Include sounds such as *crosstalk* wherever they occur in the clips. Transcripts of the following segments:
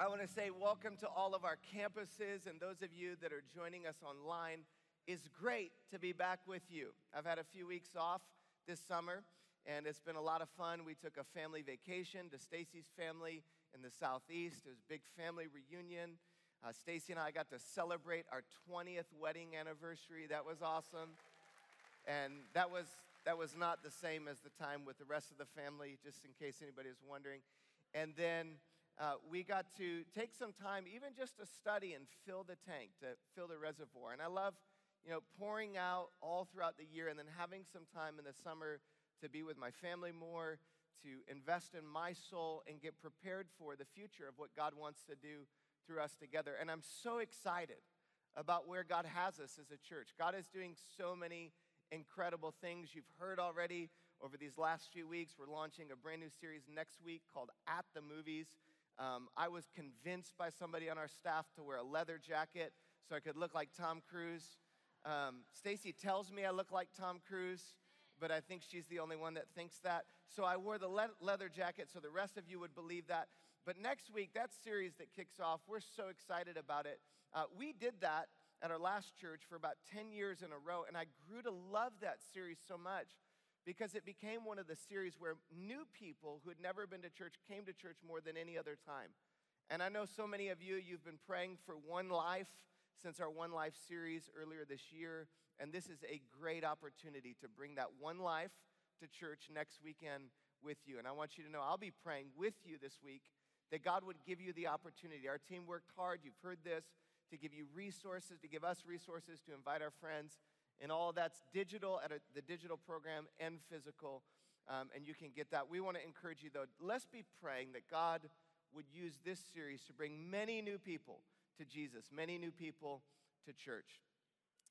I want to say welcome to all of our campuses and those of you that are joining us online. It's great to be back with you. I've had a few weeks off this summer, and it's been a lot of fun. We took a family vacation to Stacy's family in the southeast. It was a big family reunion. Uh, Stacy and I got to celebrate our 20th wedding anniversary. That was awesome, and that was that was not the same as the time with the rest of the family. Just in case anybody is wondering, and then uh, we got to take some time, even just to study and fill the tank, to fill the reservoir. And I love, you know, pouring out all throughout the year and then having some time in the summer to be with my family more, to invest in my soul and get prepared for the future of what God wants to do through us together. And I'm so excited about where God has us as a church. God is doing so many incredible things. You've heard already over these last few weeks. We're launching a brand new series next week called At the Movies. Um, I was convinced by somebody on our staff to wear a leather jacket so I could look like Tom Cruise. Um, Stacy tells me I look like Tom Cruise, but I think she's the only one that thinks that. So I wore the le- leather jacket so the rest of you would believe that. But next week, that series that kicks off, we're so excited about it. Uh, we did that at our last church for about 10 years in a row, and I grew to love that series so much because it became one of the series where new people who had never been to church came to church more than any other time. And I know so many of you, you've been praying for One Life since our One Life series earlier this year. And this is a great opportunity to bring that One Life to church next weekend with you. And I want you to know I'll be praying with you this week that God would give you the opportunity. Our team worked hard, you've heard this, to give you resources, to give us resources, to invite our friends and all that's digital at a, the digital program and physical. Um, and you can get that. We want to encourage you, though, let's be praying that God would use this series to bring many new people to Jesus, many new people to church.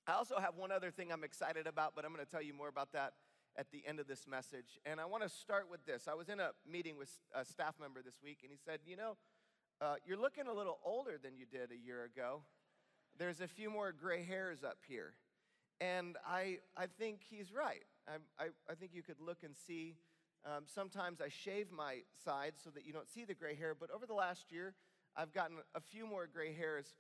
I also have one other thing I'm excited about, but I'm going to tell you more about that at the end of this message. And I want to start with this. I was in a meeting with a staff member this week, and he said, You know, uh, you're looking a little older than you did a year ago. There's a few more gray hairs up here. And I, I think he's right. I, I, I think you could look and see. Um, sometimes I shave my sides so that you don't see the gray hair, but over the last year, I've gotten a few more gray hairs.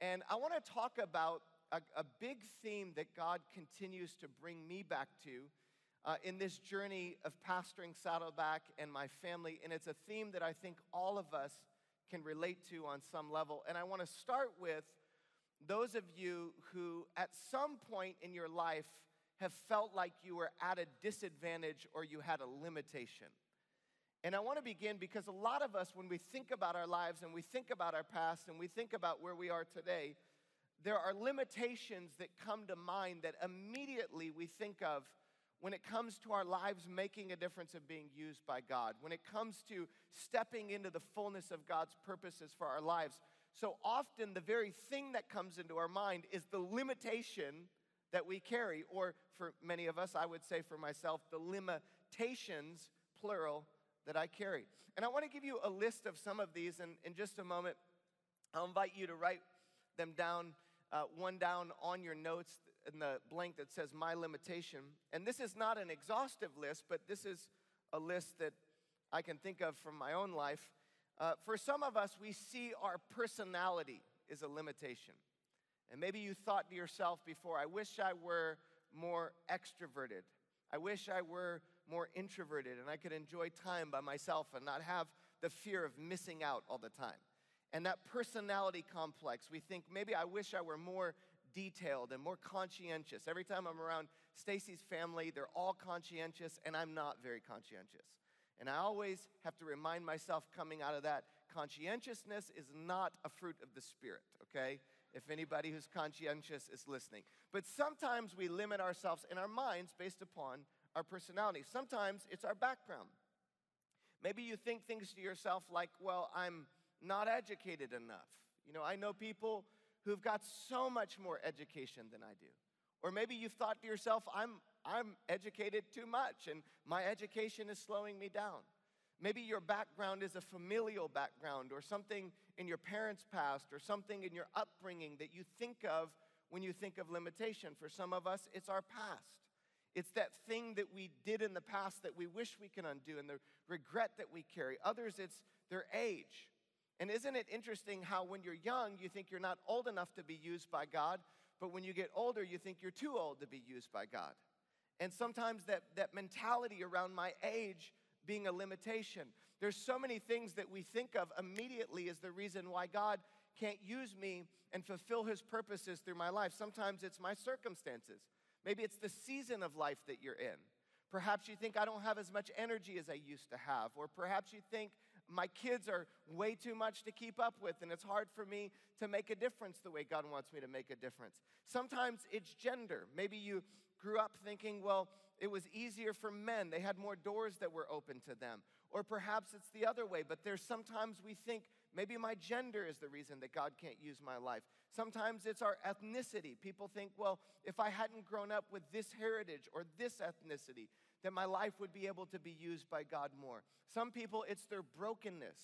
And I want to talk about a, a, big theme that God continues to bring me back to uh, in this journey of pastoring Saddleback and my family. And it's a theme that I think all of us can relate to on some level. And I want to start with those of you who, at some point in your life, have felt like you were at a disadvantage or you had a limitation. And I want to begin because a lot of us, when we think about our lives and we think about our past and we think about where we are today, there are limitations that come to mind that immediately we think of when it comes to our lives making a difference of being used by God, when it comes to stepping into the fullness of God's purposes for our lives. So often, the very thing that comes into our mind is the limitation that we carry, or for many of us, I would say for myself, the limitations, plural, that I carry. And I want to give you a list of some of these, and in just a moment, I'll invite you to write them down, uh, one down on your notes in the blank that says my limitation. And this is not an exhaustive list, but this is a list that I can think of from my own life. Uh, for some of us, we see our personality is a limitation. And maybe you thought to yourself before, I wish I were more extroverted. I wish I were more introverted and I could enjoy time by myself and not have the fear of missing out all the time. And that personality complex, we think maybe I wish I were more detailed and more conscientious. Every time I'm around Stacy's family, they're all conscientious and I'm not very conscientious. And I always have to remind myself coming out of that conscientiousness is not a fruit of the Spirit, okay? If anybody who's conscientious is listening. But sometimes we limit ourselves in our minds based upon our personality. Sometimes it's our background. Maybe you think things to yourself like, well, I'm not educated enough. You know, I know people who've got so much more education than I do. Or maybe you've thought to yourself, I'm I'm educated too much and my education is slowing me down. Maybe your background is a familial background or something in your parents' past or something in your upbringing that you think of when you think of limitation. For some of us, it's our past. It's that thing that we did in the past that we wish we can undo and the regret that we carry. Others, it's their age. And isn't it interesting how when you're young, you think you're not old enough to be used by God, but when you get older, you think you're too old to be used by God? And sometimes that, that mentality around my age being a limitation. There's so many things that we think of immediately as the reason why God can't use me and fulfill his purposes through my life. Sometimes it's my circumstances. Maybe it's the season of life that you're in. Perhaps you think I don't have as much energy as I used to have, or perhaps you think my kids are way too much to keep up with, and it's hard for me to make a difference the way God wants me to make a difference. Sometimes it's gender. Maybe you grew up thinking, well, it was easier for men, they had more doors that were open to them. Or perhaps it's the other way, but there's sometimes we think maybe my gender is the reason that God can't use my life. Sometimes it's our ethnicity. People think, well, if I hadn't grown up with this heritage or this ethnicity, that my life would be able to be used by God more. Some people, it's their brokenness.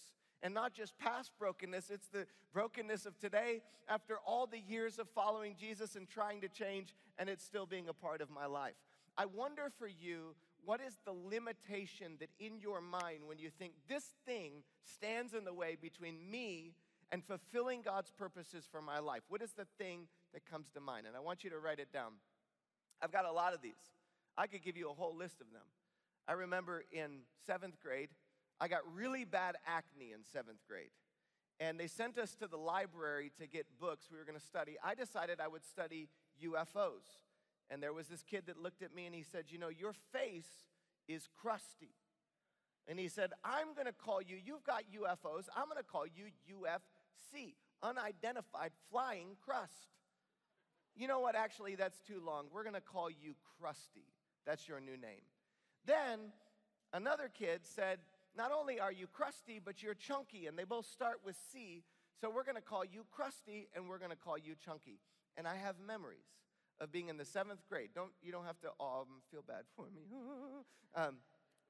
And not just past brokenness, it's the brokenness of today after all the years of following Jesus and trying to change, and it's still being a part of my life. I wonder for you, what is the limitation that in your mind when you think this thing stands in the way between me and fulfilling God's purposes for my life? What is the thing that comes to mind? And I want you to write it down. I've got a lot of these. I could give you a whole list of them. I remember in seventh grade, I got really bad acne in seventh grade. And they sent us to the library to get books we were going to study. I decided I would study UFOs. And there was this kid that looked at me and he said, You know, your face is crusty. And he said, I'm going to call you, you've got UFOs, I'm going to call you UFC, unidentified flying crust. You know what? Actually, that's too long. We're going to call you Crusty. That's your new name. Then another kid said, Not only are you crusty, but you're chunky. And they both start with C. So we're going to call you Crusty and we're going to call you Chunky. And I have memories of being in the seventh grade. Don't, you don't have to um, feel bad for me. *laughs* um,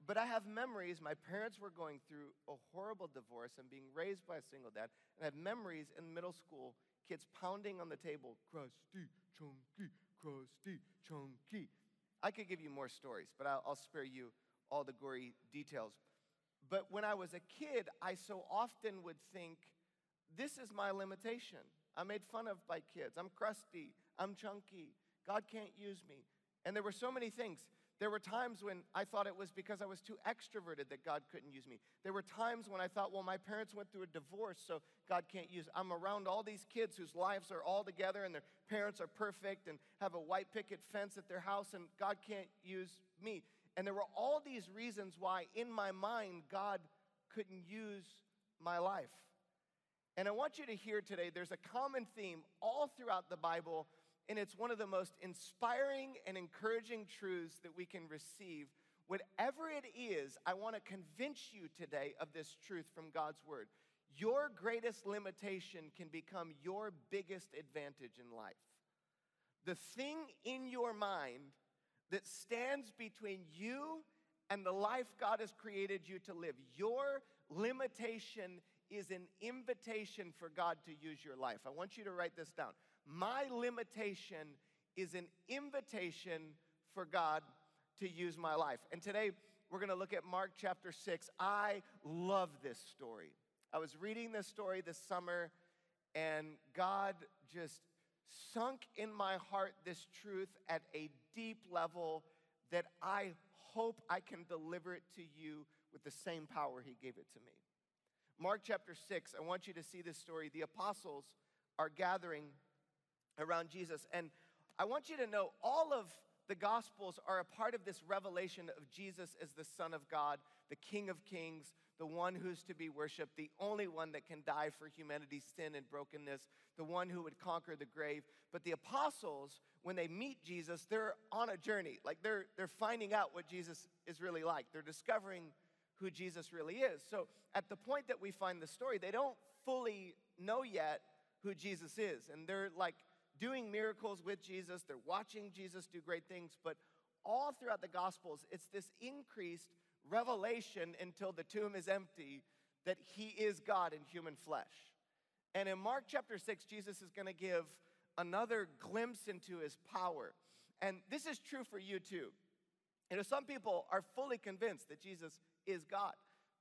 but I have memories. My parents were going through a horrible divorce and being raised by a single dad. And I have memories in middle school, kids pounding on the table, crusty, chunky, crusty, chunky. I could give you more stories, but I'll, I'll spare you all the gory details. But when I was a kid, I so often would think, this is my limitation. I'm made fun of by kids. I'm crusty. I'm chunky. God can't use me. And there were so many things. There were times when I thought it was because I was too extroverted that God couldn't use me. There were times when I thought, well, my parents went through a divorce, so God can't use. I'm around all these kids whose lives are all together and their parents are perfect and have a white picket fence at their house, and God can't use me. And there were all these reasons why, in my mind, God couldn't use my life. And I want you to hear today there's a common theme all throughout the Bible, and it's one of the most inspiring and encouraging truths that we can receive. Whatever it is, I want to convince you today of this truth from God's Word. Your greatest limitation can become your biggest advantage in life. The thing in your mind that stands between you and the life God has created you to live, your limitation is an invitation for God to use your life. I want you to write this down. My limitation is an invitation for God to use my life. And today we're going to look at Mark chapter 6. I love this story. I was reading this story this summer, and God just sunk in my heart this truth at a deep level that I hope I can deliver it to you with the same power He gave it to me. Mark chapter 6, I want you to see this story. The apostles are gathering around Jesus, and I want you to know all of the Gospels are a part of this revelation of Jesus as the Son of God, the King of Kings, the one who's to be worshiped, the only one that can die for humanity's sin and brokenness, the one who would conquer the grave. But the apostles, when they meet Jesus, they're on a journey. Like they're, they're finding out what Jesus is really like. They're discovering who Jesus really is. So at the point that we find the story, they don't fully know yet who Jesus is. And they're like doing miracles with Jesus, they're watching Jesus do great things, but all throughout the Gospels, it's this increased revelation until the tomb is empty that he is God in human flesh. And in Mark chapter 6, Jesus is going to give another glimpse into his power. And this is true for you too. You know, some people are fully convinced that Jesus is God.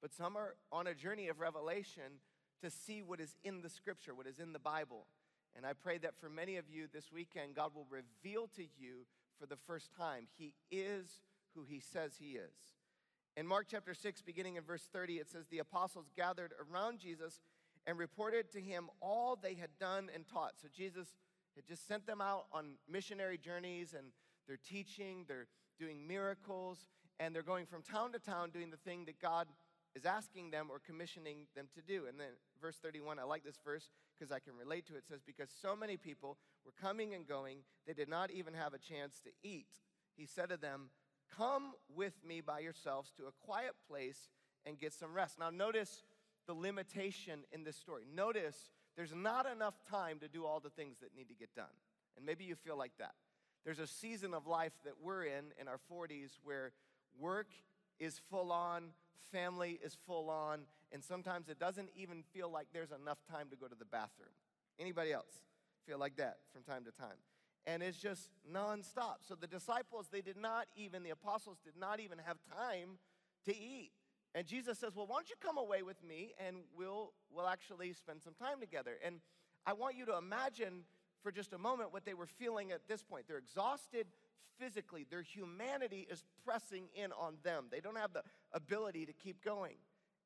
But some are on a journey of revelation to see what is in the scripture, what is in the Bible. And I pray that for many of you this weekend, God will reveal to you for the first time He is who He says He is. In Mark chapter 6, beginning in verse 30, it says, The apostles gathered around Jesus and reported to him all they had done and taught. So Jesus had just sent them out on missionary journeys and they're teaching, they're doing miracles, and they're going from town to town doing the thing that God is asking them or commissioning them to do. And then verse 31, I like this verse because I can relate to it. It says, Because so many people were coming and going, they did not even have a chance to eat. He said to them, Come with me by yourselves to a quiet place and get some rest. Now, notice the limitation in this story. Notice there's not enough time to do all the things that need to get done. And maybe you feel like that. There's a season of life that we're in in our 40s where work is full on, family is full on, and sometimes it doesn't even feel like there's enough time to go to the bathroom. Anybody else feel like that from time to time? And it's just nonstop. So the disciples, they did not even, the apostles did not even have time to eat. And Jesus says, Well, why don't you come away with me and we'll, we'll actually spend some time together? And I want you to imagine for just a moment what they were feeling at this point. They're exhausted physically, their humanity is pressing in on them. They don't have the ability to keep going.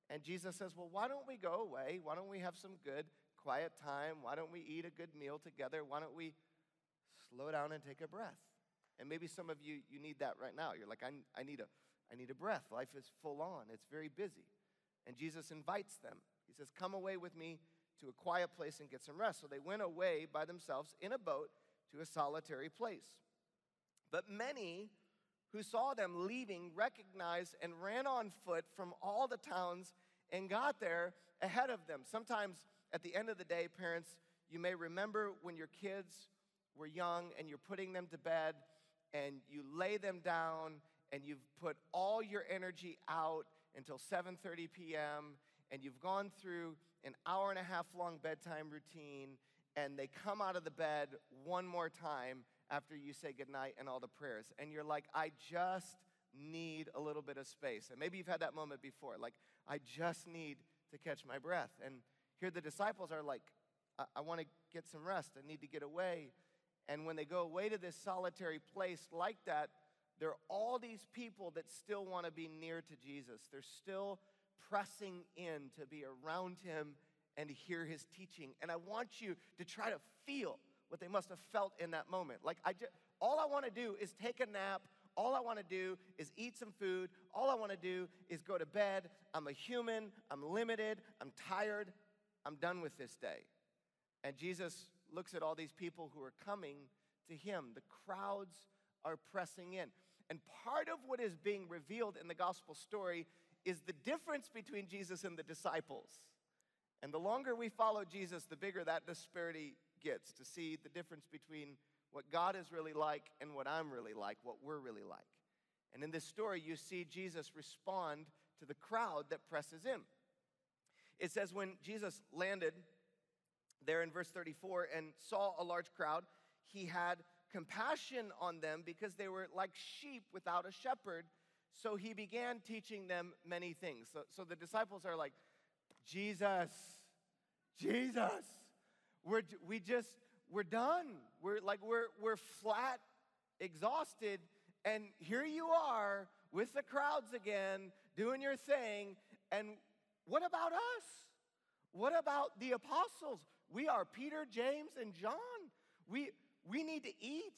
And Jesus says, Well, why don't we go away? Why don't we have some good, quiet time? Why don't we eat a good meal together? Why don't we slow down and take a breath? And maybe some of you, you need that right now. You're like, I, I need a I need a breath. Life is full on, it's very busy. And Jesus invites them. He says, Come away with me to a quiet place and get some rest. So they went away by themselves in a boat to a solitary place. But many who saw them leaving recognized and ran on foot from all the towns and got there ahead of them. Sometimes at the end of the day, parents, you may remember when your kids were young and you're putting them to bed and you lay them down and you've put all your energy out until 7:30 p.m. and you've gone through an hour and a half long bedtime routine and they come out of the bed one more time after you say goodnight and all the prayers and you're like I just need a little bit of space. And maybe you've had that moment before like I just need to catch my breath. And here the disciples are like I, I want to get some rest. I need to get away. And when they go away to this solitary place like that, there are all these people that still want to be near to Jesus. They're still pressing in to be around him and to hear his teaching. And I want you to try to feel what they must have felt in that moment. Like I just, all I want to do is take a nap. All I want to do is eat some food. All I want to do is go to bed. I'm a human. I'm limited. I'm tired. I'm done with this day. And Jesus looks at all these people who are coming to him. The crowds are pressing in. And part of what is being revealed in the gospel story is the difference between Jesus and the disciples. And the longer we follow Jesus, the bigger that disparity gets to see the difference between what God is really like and what I'm really like, what we're really like. And in this story, you see Jesus respond to the crowd that presses in. It says, when Jesus landed there in verse 34 and saw a large crowd, he had compassion on them because they were like sheep without a shepherd. So he began teaching them many things. So, so the disciples are like, Jesus, Jesus, we're, we just, we're done. We're like, we're, we're flat, exhausted. And here you are with the crowds again, doing your thing. And what about us? What about the apostles? We are Peter, James, and John. We, we need to eat.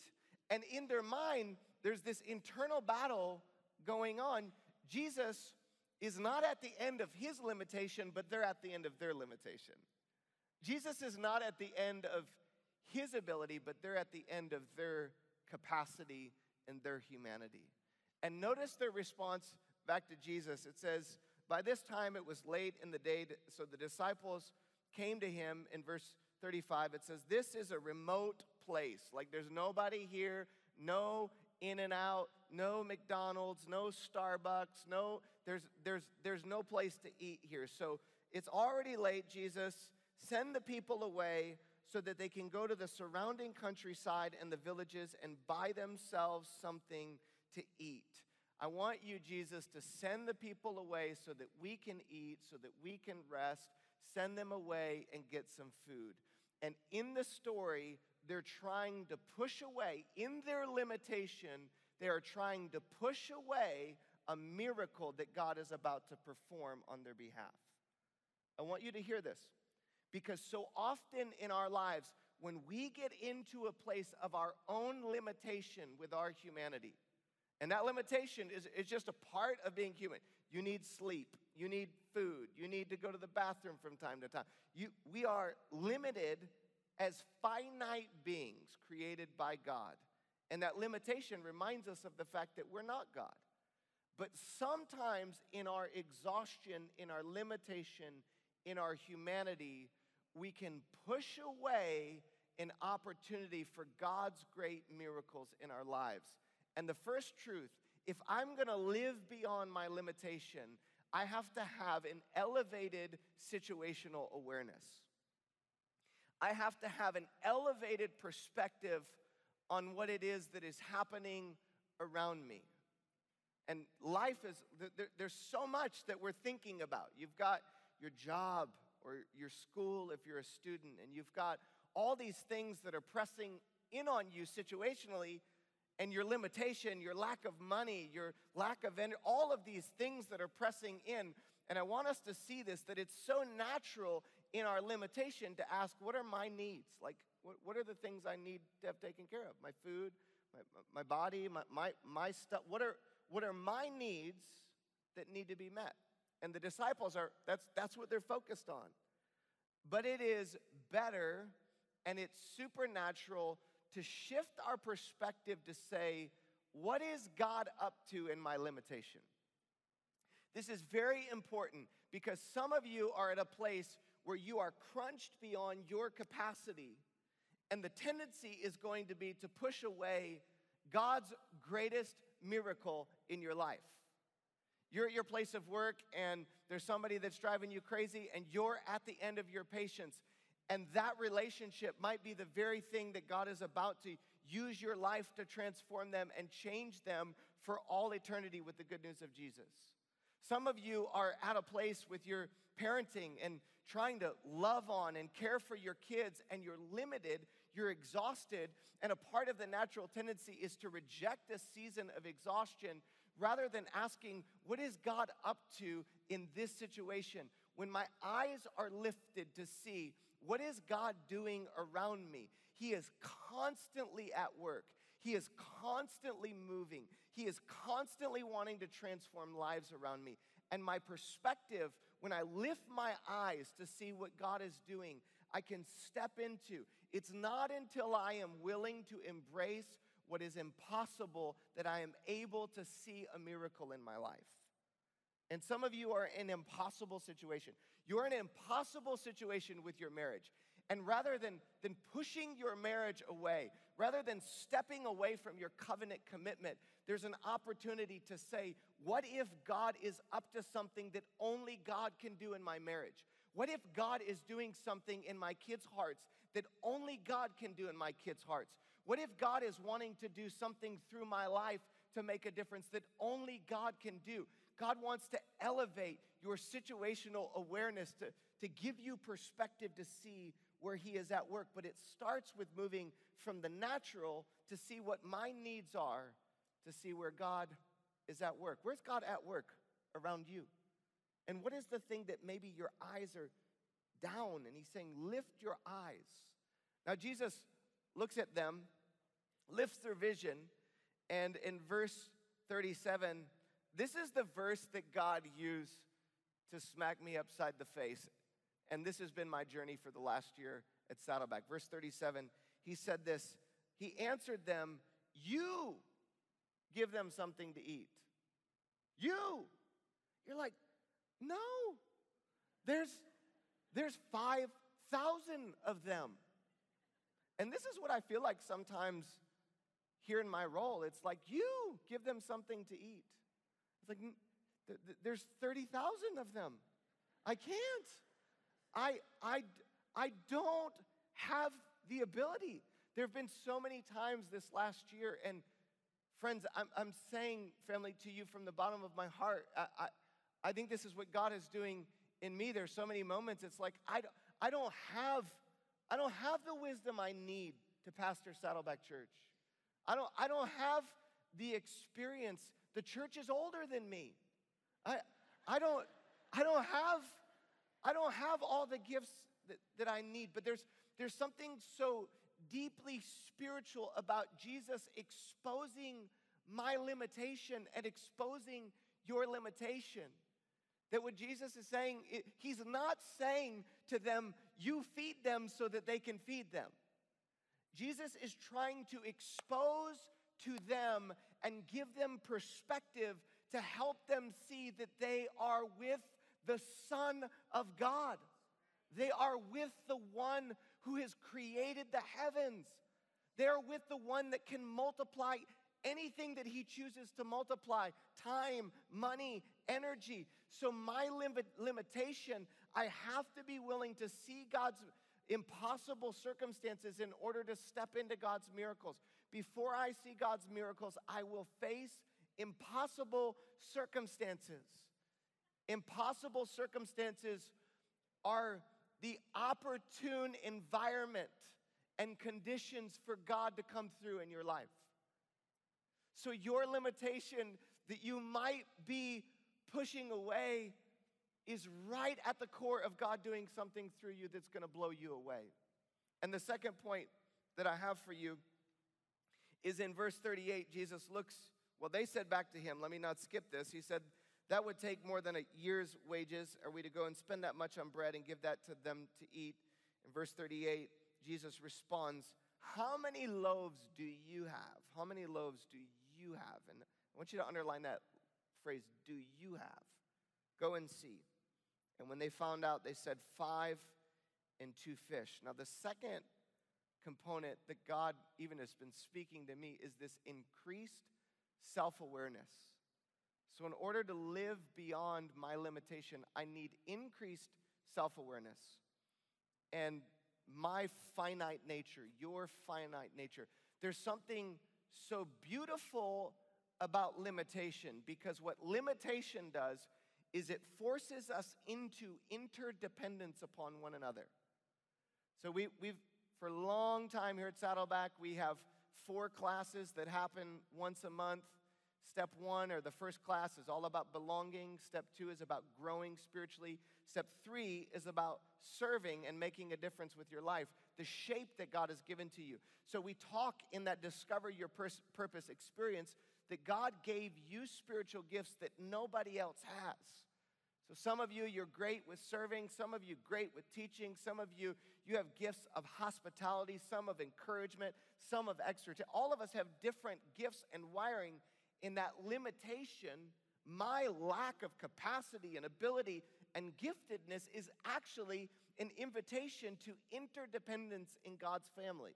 And in their mind, there's this internal battle going on. Jesus is not at the end of his limitation, but they're at the end of their limitation. Jesus is not at the end of his ability, but they're at the end of their capacity and their humanity. And notice their response back to Jesus. It says, By this time it was late in the day, so the disciples came to him in verse 35. It says, This is a remote place. Like there's nobody here, no in and out, no McDonald's, no Starbucks, no, there's, there's, there's no place to eat here. So it's already late, Jesus. Send the people away so that they can go to the surrounding countryside and the villages and buy themselves something to eat. I want you, Jesus, to send the people away so that we can eat, so that we can rest, send them away and get some food. And in the story, they're trying to push away, in their limitation, they are trying to push away a miracle that God is about to perform on their behalf. I want you to hear this because so often in our lives, when we get into a place of our own limitation with our humanity, and that limitation is, is just a part of being human. You need sleep, you need food, you need to go to the bathroom from time to time. You, we are limited as finite beings created by God. And that limitation reminds us of the fact that we're not God. But sometimes in our exhaustion, in our limitation, in our humanity, we can push away an opportunity for God's great miracles in our lives. And the first truth if I'm gonna live beyond my limitation, I have to have an elevated situational awareness. I have to have an elevated perspective on what it is that is happening around me. And life is, there's so much that we're thinking about. You've got your job or your school if you're a student, and you've got all these things that are pressing in on you situationally, and your limitation, your lack of money, your lack of energy, all of these things that are pressing in. And I want us to see this that it's so natural in our limitation to ask, what are my needs? Like, what, what are the things I need to have taken care of? My food, my, my body, my, my, my stuff. What are, what are my needs that need to be met? And the disciples are, that's, that's what they're focused on. But it is better and it's supernatural to shift our perspective to say, what is God up to in my limitation? This is very important because some of you are at a place where you are crunched beyond your capacity, and the tendency is going to be to push away God's greatest miracle in your life. You're at your place of work and there's somebody that's driving you crazy, and you're at the end of your patience. And that relationship might be the very thing that God is about to use your life to transform them and change them for all eternity with the good news of Jesus. Some of you are at a place with your parenting and trying to love on and care for your kids, and you're limited, you're exhausted, and a part of the natural tendency is to reject a season of exhaustion rather than asking, What is God up to in this situation? When my eyes are lifted to see, What is God doing around me? He is constantly at work. He is constantly moving. He is constantly wanting to transform lives around me. And my perspective, when I lift my eyes to see what God is doing, I can step into. It's not until I am willing to embrace what is impossible that I am able to see a miracle in my life. And some of you are in an impossible situation. You're in an impossible situation with your marriage. And rather than, than pushing your marriage away, rather than stepping away from your covenant commitment, there's an opportunity to say, What if God is up to something that only God can do in my marriage? What if God is doing something in my kids' hearts that only God can do in my kids' hearts? What if God is wanting to do something through my life to make a difference that only God can do? God wants to elevate your situational awareness to, to give you perspective to see where He is at work. But it starts with moving from the natural to see what my needs are, to see where God is at work. Where's God at work around you? And what is the thing that maybe your eyes are down? And He's saying, lift your eyes. Now, Jesus looks at them, lifts their vision, and in verse 37, this is the verse that God used to smack me upside the face. And this has been my journey for the last year at Saddleback. Verse 37, he said this He answered them, You give them something to eat. You. You're like, No. There's there's 5,000 of them. And this is what I feel like sometimes here in my role. It's like, you give them something to eat. It's like, there's 30,000 of them. I can't. I, I, I don't have the ability. There have been so many times this last year, and friends, I'm, I'm saying, family, to you from the bottom of my heart, I, I, I think this is what God is doing in me, there's so many moments it's like I don't, I don't have I don't have the wisdom I need to pastor Saddleback Church. I don't, I don't have the experience. The church is older than me. I, I, don't, I, don't have, I don't have all the gifts that, that I need, but there's, there's something so deeply spiritual about Jesus exposing my limitation and exposing your limitation. That what Jesus is saying, he's not saying to them, you feed them so that they can feed them. Jesus is trying to expose to them and give them perspective to help them see that they are with the Son of God. They are with the one who has created the heavens. They're with the one that can multiply anything that he chooses to multiply time, money, energy. So, my limit, limitation, I have to be willing to see God's impossible circumstances in order to step into God's miracles. Before I see God's miracles, I will face impossible circumstances. Impossible circumstances are the opportune environment and conditions for God to come through in your life. So, your limitation that you might be pushing away is right at the core of God doing something through you that's going to blow you away. And the second point that I have for you is in verse 38. Jesus looks, well, they said back to him, let me not skip this. He said, that would take more than a year's wages. Are we to go and spend that much on bread and give that to them to eat? In verse 38, Jesus responds, How many loaves do you have? How many loaves do you have? And I want you to underline that phrase, do you have? Go and see. And when they found out, they said, Five and two fish. Now, the second component that God even has been speaking to me is this increased self awareness. So, in order to live beyond my limitation, I need increased self awareness. And my finite nature, your finite nature. There's something so beautiful about limitation because what limitation does is it forces us into interdependence upon one another. So we, we've, for a long time here at Saddleback, we have four classes that happen once a month. Step one, or the first class, is all about belonging. Step two is about growing spiritually. Step three is about serving and making a difference with your life, the shape that God has given to you. So we talk in that Discover Your pers- Purpose experience that God gave you spiritual gifts that nobody else has. So some of you you're great with serving, some of you great with teaching, some of you you have gifts of hospitality, some of encouragement, some of exhortation. All of us have different gifts and wiring in that limitation. My lack of capacity and ability and giftedness is actually an invitation to interdependence in God's family.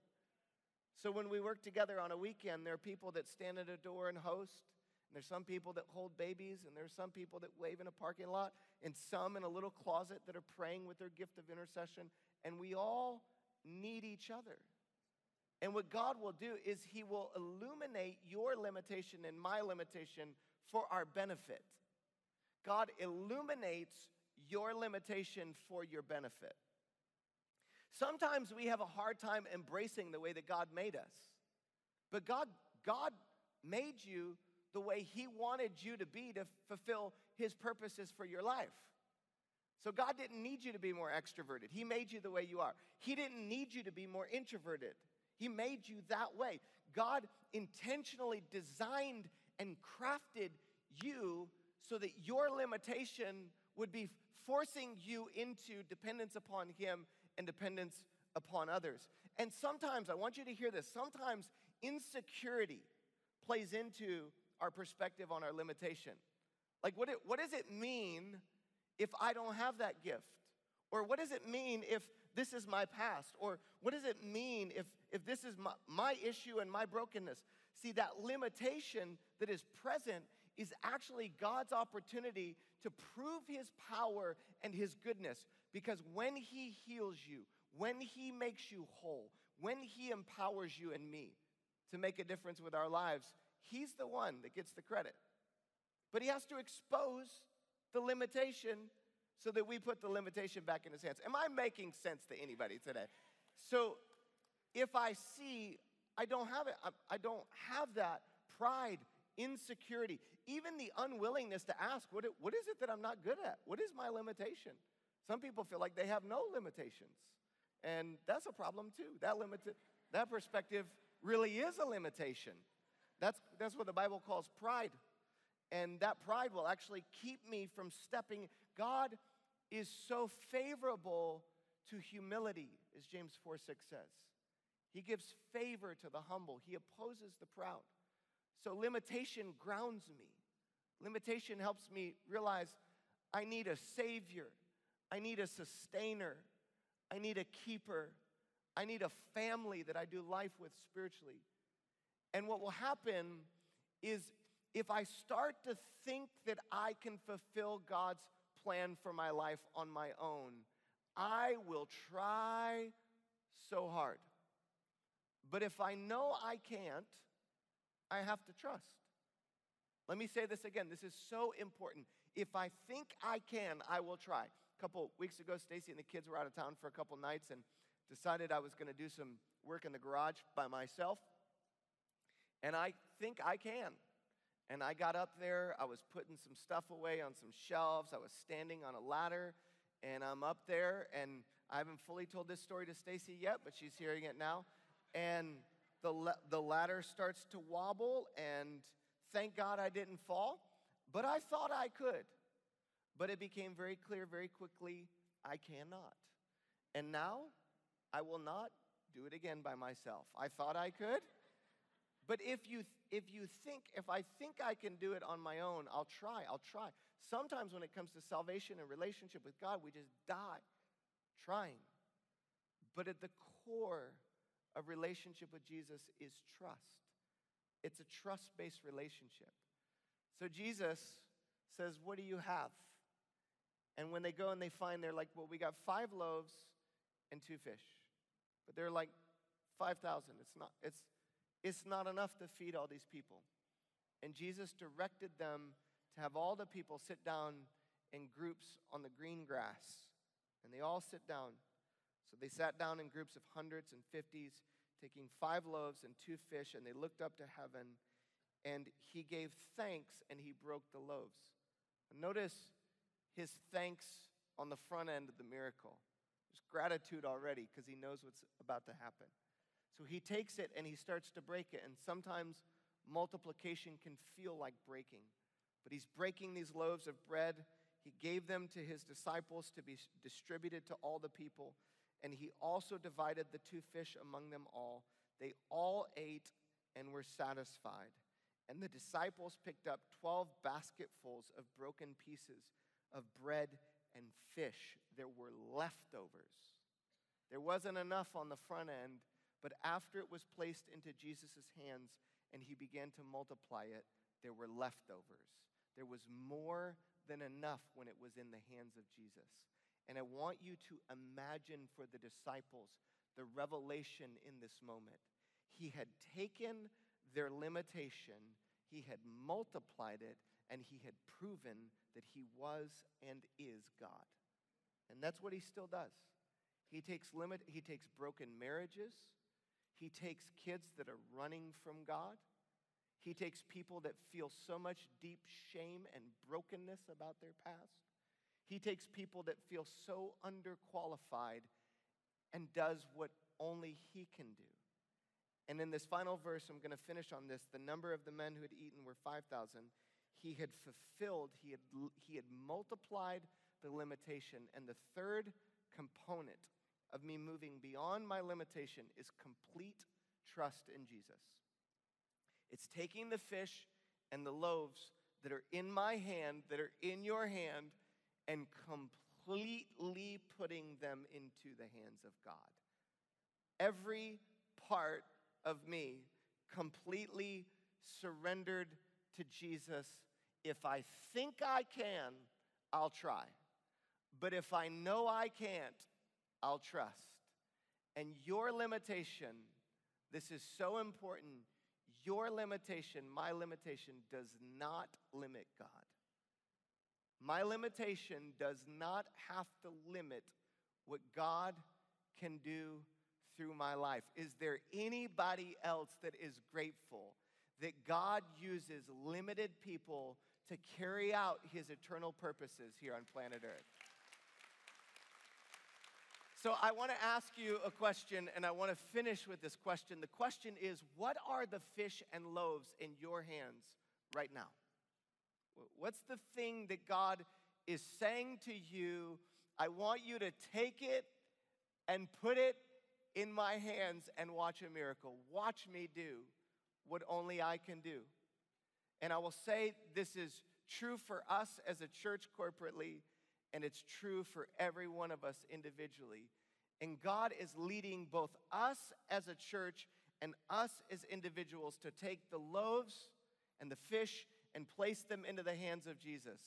So when we work together on a weekend, there are people that stand at a door and host. And there's some people that hold babies, and there's some people that wave in a parking lot, and some in a little closet that are praying with their gift of intercession. And we all need each other. And what God will do is He will illuminate your limitation and my limitation for our benefit. God illuminates your limitation for your benefit. Sometimes we have a hard time embracing the way that God made us. But God, God made you the way He wanted you to be to fulfill His purposes for your life. So God didn't need you to be more extroverted. He made you the way you are. He didn't need you to be more introverted. He made you that way. God intentionally designed and crafted you so that your limitation would be forcing you into dependence upon Him and dependence upon others. And sometimes, I want you to hear this, sometimes insecurity plays into our perspective on our limitation. Like, what, it, what does it mean if I don't have that gift? Or what does it mean if this is my past? Or what does it mean if, if this is my, my issue and my brokenness? See, that limitation that is present is actually God's opportunity to prove his power and his goodness. Because when he heals you, when he makes you whole, when he empowers you and me to make a difference with our lives, he's the one that gets the credit. But he has to expose the limitation so that we put the limitation back in his hands. Am I making sense to anybody today? So if I see I don't have it, I don't have that pride, insecurity, even the unwillingness to ask, what, what is it that I'm not good at? What is my limitation? Some people feel like they have no limitations. And that's a problem too. That limited, that perspective really is a limitation. That's, that's what the Bible calls pride. And that pride will actually keep me from stepping. God is so favorable to humility, as James 4 6 says. He gives favor to the humble, he opposes the proud. So limitation grounds me. Limitation helps me realize I need a savior, I need a sustainer, I need a keeper, I need a family that I do life with spiritually. And what will happen is if I start to think that I can fulfill God's plan for my life on my own, I will try so hard. But if I know I can't, I have to trust. Let me say this again. This is so important. If I think I can, I will try. A couple weeks ago, Stacy and the kids were out of town for a couple nights and decided I was going to do some work in the garage by myself. And I think I can. And I got up there, I was putting some stuff away on some shelves, I was standing on a ladder, and I'm up there, and I haven't fully told this story to Stacy yet, but she's hearing it now. And the, the ladder starts to wobble, and thank God I didn't fall, but I thought I could. But it became very clear very quickly I cannot. And now I will not do it again by myself. I thought I could. But if you if you think if I think I can do it on my own, I'll try. I'll try. Sometimes when it comes to salvation and relationship with God, we just die trying. But at the core of relationship with Jesus is trust. It's a trust-based relationship. So Jesus says, "What do you have?" And when they go and they find they're like, "Well, we got 5 loaves and 2 fish." But they're like 5,000. It's not it's it's not enough to feed all these people. And Jesus directed them to have all the people sit down in groups on the green grass. And they all sit down. So they sat down in groups of hundreds and fifties, taking five loaves and two fish, and they looked up to heaven. And he gave thanks and he broke the loaves. And notice his thanks on the front end of the miracle. There's gratitude already because he knows what's about to happen. So he takes it and he starts to break it. And sometimes multiplication can feel like breaking. But he's breaking these loaves of bread. He gave them to his disciples to be distributed to all the people. And he also divided the two fish among them all. They all ate and were satisfied. And the disciples picked up 12 basketfuls of broken pieces of bread and fish. There were leftovers. There wasn't enough on the front end but after it was placed into Jesus' hands and he began to multiply it, there were leftovers. There was more than enough when it was in the hands of Jesus. And I want you to imagine for the disciples the revelation in this moment. He had taken their limitation, he had multiplied it, and he had proven that he was and is God. And that's what he still does. He takes limit he takes broken marriages, he takes kids that are running from God. He takes people that feel so much deep shame and brokenness about their past. He takes people that feel so underqualified and does what only He can do. And in this final verse, I'm going to finish on this. The number of the men who had eaten were 5,000. He had fulfilled, he had, he had multiplied the limitation. And the third component of me moving beyond my limitation is complete trust in Jesus. It's taking the fish and the loaves that are in my hand, that are in your hand, and completely putting them into the hands of God. Every part of me completely surrendered to Jesus. If I think I can, I'll try. But if I know I can't, I'll trust. And your limitation, this is so important, your limitation, my limitation, does not limit God. My limitation does not have to limit what God can do through my life. Is there anybody else that is grateful that God uses limited people to carry out his eternal purposes here on planet Earth? So, I want to ask you a question, and I want to finish with this question. The question is What are the fish and loaves in your hands right now? What's the thing that God is saying to you? I want you to take it and put it in my hands and watch a miracle. Watch me do what only I can do. And I will say this is true for us as a church corporately, and it's true for every one of us individually. And God is leading both us as a church and us as individuals to take the loaves and the fish and place them into the hands of Jesus.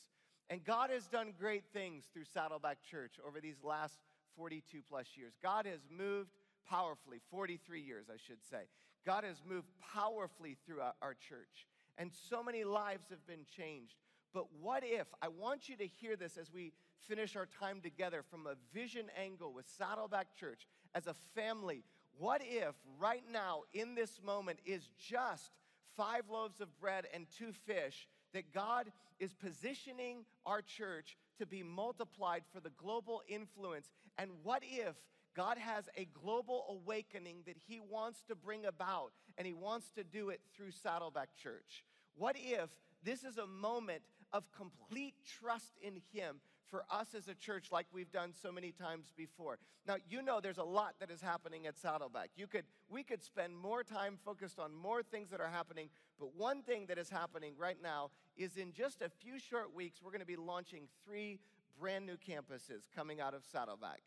And God has done great things through Saddleback Church over these last 42 plus years. God has moved powerfully, 43 years, I should say. God has moved powerfully through our church, and so many lives have been changed. But what if, I want you to hear this as we finish our time together from a vision angle with Saddleback Church as a family. What if right now, in this moment, is just five loaves of bread and two fish that God is positioning our church to be multiplied for the global influence? And what if God has a global awakening that He wants to bring about, and He wants to do it through Saddleback Church? What if this is a moment of complete trust in Him for us as a church, like we've done so many times before? Now, you know there's a lot that is happening at Saddleback. You could, we could spend more time focused on more things that are happening, but one thing that is happening right now is in just a few short weeks, we're going to be launching three brand new campuses coming out of Saddleback.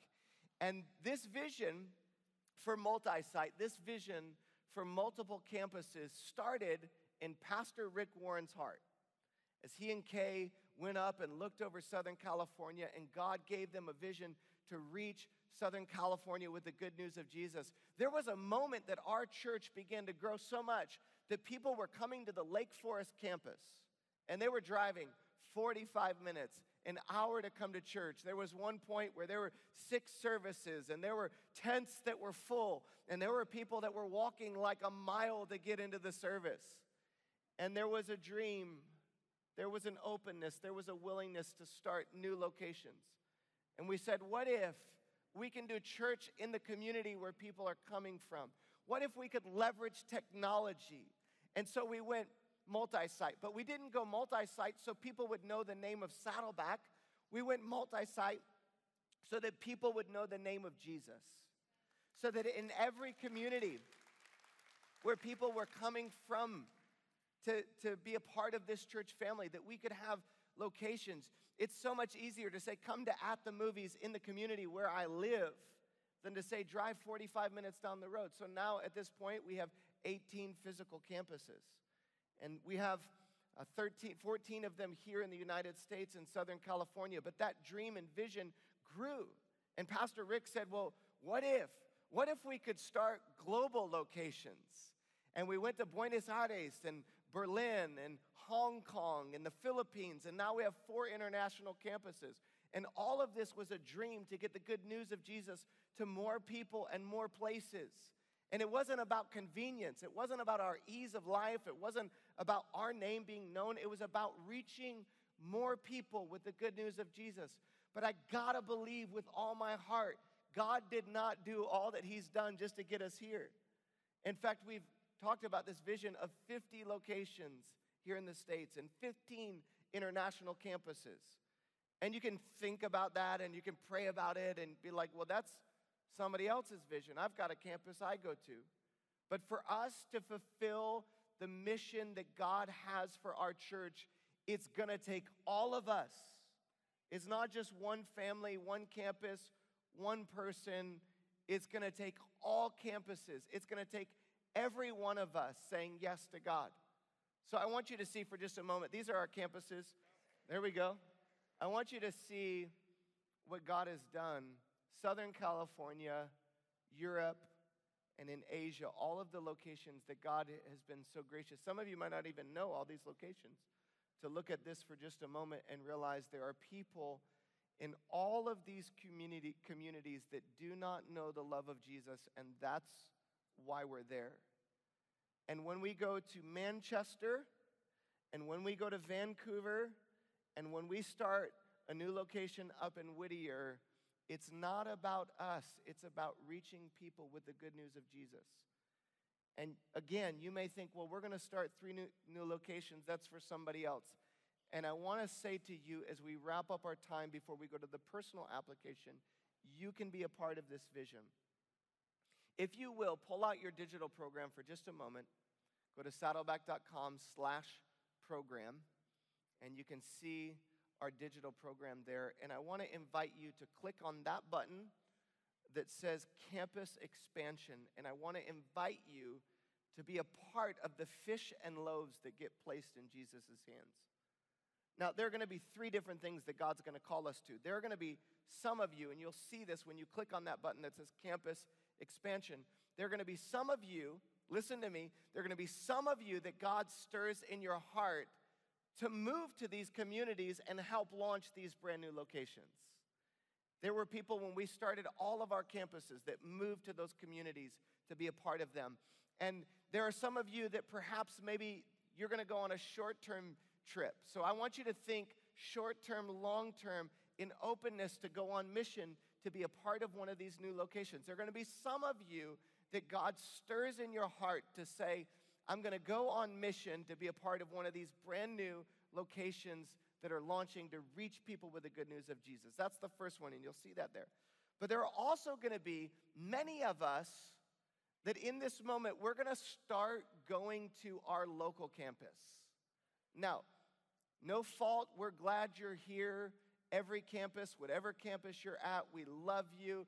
And this vision for multi site, this vision for multiple campuses started in Pastor Rick Warren's heart. As he and Kay went up and looked over Southern California, and God gave them a vision to reach Southern California with the good news of Jesus. There was a moment that our church began to grow so much that people were coming to the Lake Forest campus and they were driving 45 minutes an hour to come to church. There was one point where there were six services and there were tents that were full and there were people that were walking like a mile to get into the service. And there was a dream, there was an openness, there was a willingness to start new locations. And we said, what if we can do church in the community where people are coming from? What if we could leverage technology? And so we went multi site. But we didn't go multi site so people would know the name of Saddleback. We went multi site so that people would know the name of Jesus. So that in every community where people were coming from to, to be a part of this church family, that we could have locations. It's so much easier to say, come to at the movies in the community where I live than to say, drive 45 minutes down the road. So now at this point, we have 18 physical campuses. And we have uh, 13, 14 of them here in the United States and Southern California. But that dream and vision grew. And Pastor Rick said, Well, what if? What if we could start global locations? And we went to Buenos Aires and Berlin and Hong Kong and the Philippines, and now we have four international campuses. And all of this was a dream to get the good news of Jesus to more people and more places. And it wasn't about convenience. It wasn't about our ease of life. It wasn't about our name being known. It was about reaching more people with the good news of Jesus. But I gotta believe with all my heart, God did not do all that He's done just to get us here. In fact, we've talked about this vision of 50 locations here in the States and 15 international campuses. And you can think about that and you can pray about it and be like, well, that's somebody else's vision. I've got a campus I go to. But for us to fulfill the mission that God has for our church, it's gonna take all of us. It's not just one family, one campus, one person. It's gonna take all campuses. It's gonna take every one of us saying yes to God. So I want you to see for just a moment, these are our campuses. There we go. I want you to see what God has done Southern California, Europe, and in Asia, all of the locations that God has been so gracious. Some of you might not even know all these locations to look at this for just a moment and realize there are people in all of these community, communities that do not know the love of Jesus, and that's why we're there. And when we go to Manchester, and when we go to Vancouver, and when we start a new location up in Whittier, it's not about us, it's about reaching people with the good news of Jesus. And again, you may think, well, we're going to start three new, new locations. That's for somebody else. And I want to say to you as we wrap up our time before we go to the personal application, you can be a part of this vision. If you will, pull out your digital program for just a moment. Go to saddleback.com slash program, and you can see our digital program there. And I want to invite you to click on that button that says campus expansion. And I want to invite you to be a part of the fish and loaves that get placed in Jesus' hands. Now, there are going to be three different things that God's going to call us to. There are going to be some of you, and you'll see this when you click on that button that says campus expansion. There are going to be some of you, listen to me, there are going to be some of you that God stirs in your heart to move to these communities and help launch these brand new locations. There were people when we started all of our campuses that moved to those communities to be a part of them. And there are some of you that perhaps maybe you're going to go on a short term trip. So I want you to think short term, long term, in openness to go on mission to be a part of one of these new locations. There are going to be some of you that God stirs in your heart to say, I'm going to go on mission to be a part of one of these brand new locations that are launching to reach people with the good news of Jesus. That's the first one, and you'll see that there. But there are also going to be many of us that in this moment we're going to start going to our local campus. Now, no fault, we're glad you're here. Every campus, whatever campus you're at, we love you.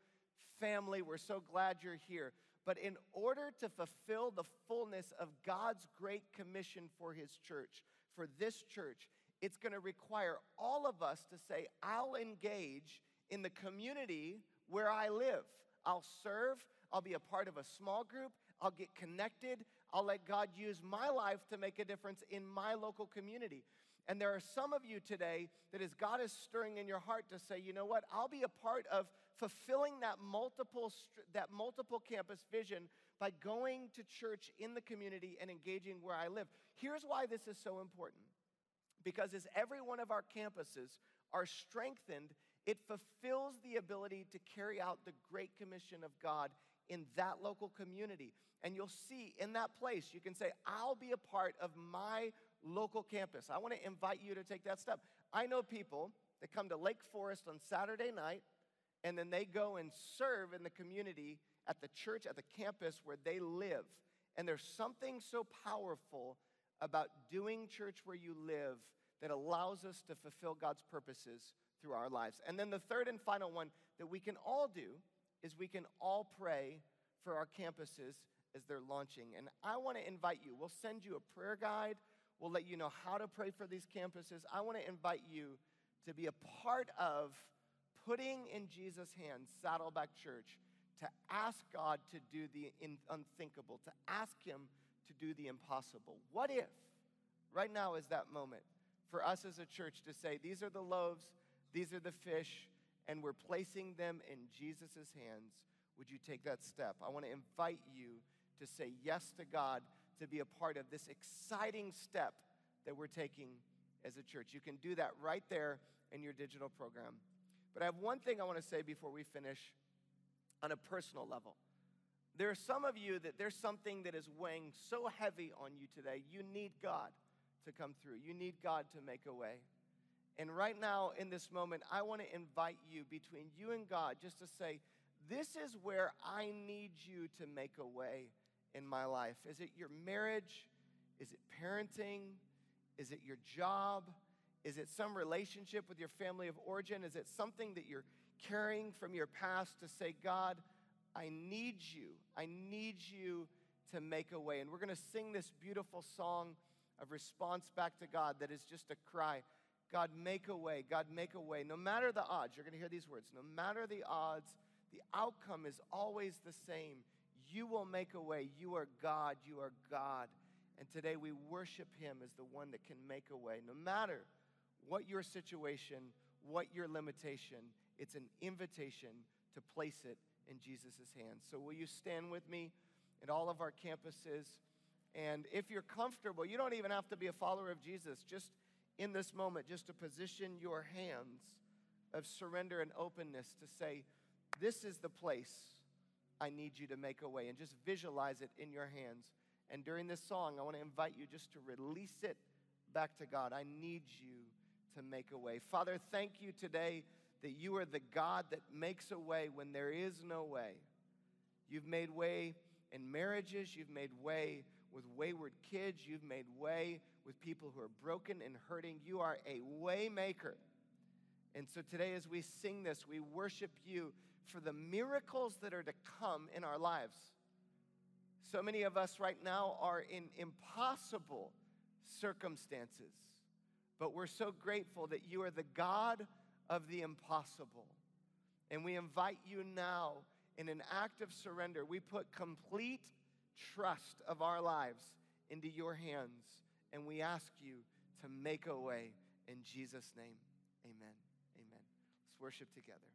Family, we're so glad you're here. But in order to fulfill the fullness of God's great commission for His church, for this church, it's going to require all of us to say, I'll engage in the community where I live. I'll serve. I'll be a part of a small group. I'll get connected. I'll let God use my life to make a difference in my local community. And there are some of you today that as God is stirring in your heart to say, you know what, I'll be a part of fulfilling that multiple, that multiple campus vision by going to church in the community and engaging where I live. Here's why this is so important. Because as every one of our campuses are strengthened, it fulfills the ability to carry out the great commission of God in that local community. And you'll see in that place, you can say, I'll be a part of my local campus. I want to invite you to take that step. I know people that come to Lake Forest on Saturday night and then they go and serve in the community at the church, at the campus where they live. And there's something so powerful about doing church where you live that allows us to fulfill God's purposes through our lives. And then the third and final one that we can all do is we can all pray for our campuses as they're launching. And I want to invite you, we'll send you a prayer guide. We'll let you know how to pray for these campuses. I want to invite you to be a part of putting in Jesus' hands Saddleback Church to ask God to do the unthinkable, to ask Him to do the impossible. What if right now is that moment for us as a church to say, These are the loaves, these are the fish, and we're placing them in Jesus' hands? Would you take that step? I want to invite you to say yes to God to be a part of this exciting step that we're taking as a church. You can do that right there in your digital program. But I have one thing I want to say before we finish on a personal level. There are some of you that there's something that is weighing so heavy on you today. You need God to come through, you need God to make a way. And right now, in this moment, I want to invite you between you and God just to say, This is where I need you to make a way in my life? Is it your marriage? Is it parenting? Is it your job? Is it some relationship with your family of origin? Is it something that you're carrying from your past to say, God, I need you. I need you to make a way. And we're going to sing this beautiful song of response back to God that is just a cry God, make a way. God, make a way. No matter the odds, you're going to hear these words. No matter the odds, the outcome is always the same. You will make a way. You are God. You are God. And today we worship him as the one that can make a way. No matter what your situation, what your limitation, it's an invitation to place it in Jesus' hands. So will you stand with me at all of our campuses? And if you're comfortable, you don't even have to be a follower of Jesus. Just in this moment, just to position your hands of surrender and openness to say, This is the place I need you to make a way. And just visualize it in your hands. And during this song, I want to invite you just to release it back to God. I need you to make a way. Father, thank you today that you are the God that makes a way when there is no way. You've made way in marriages, you've made way with wayward kids, you've made way with people who are broken and hurting. You are a way maker. And so today, as we sing this, we worship you for the miracles that are to come in our lives. So many of us right now are in impossible circumstances, but we're so grateful that you are the God of the impossible. And we invite you now in an act of surrender. We put complete trust of our lives into your hands, and we ask you to make a way in Jesus' name. Amen. Amen. Let's worship together.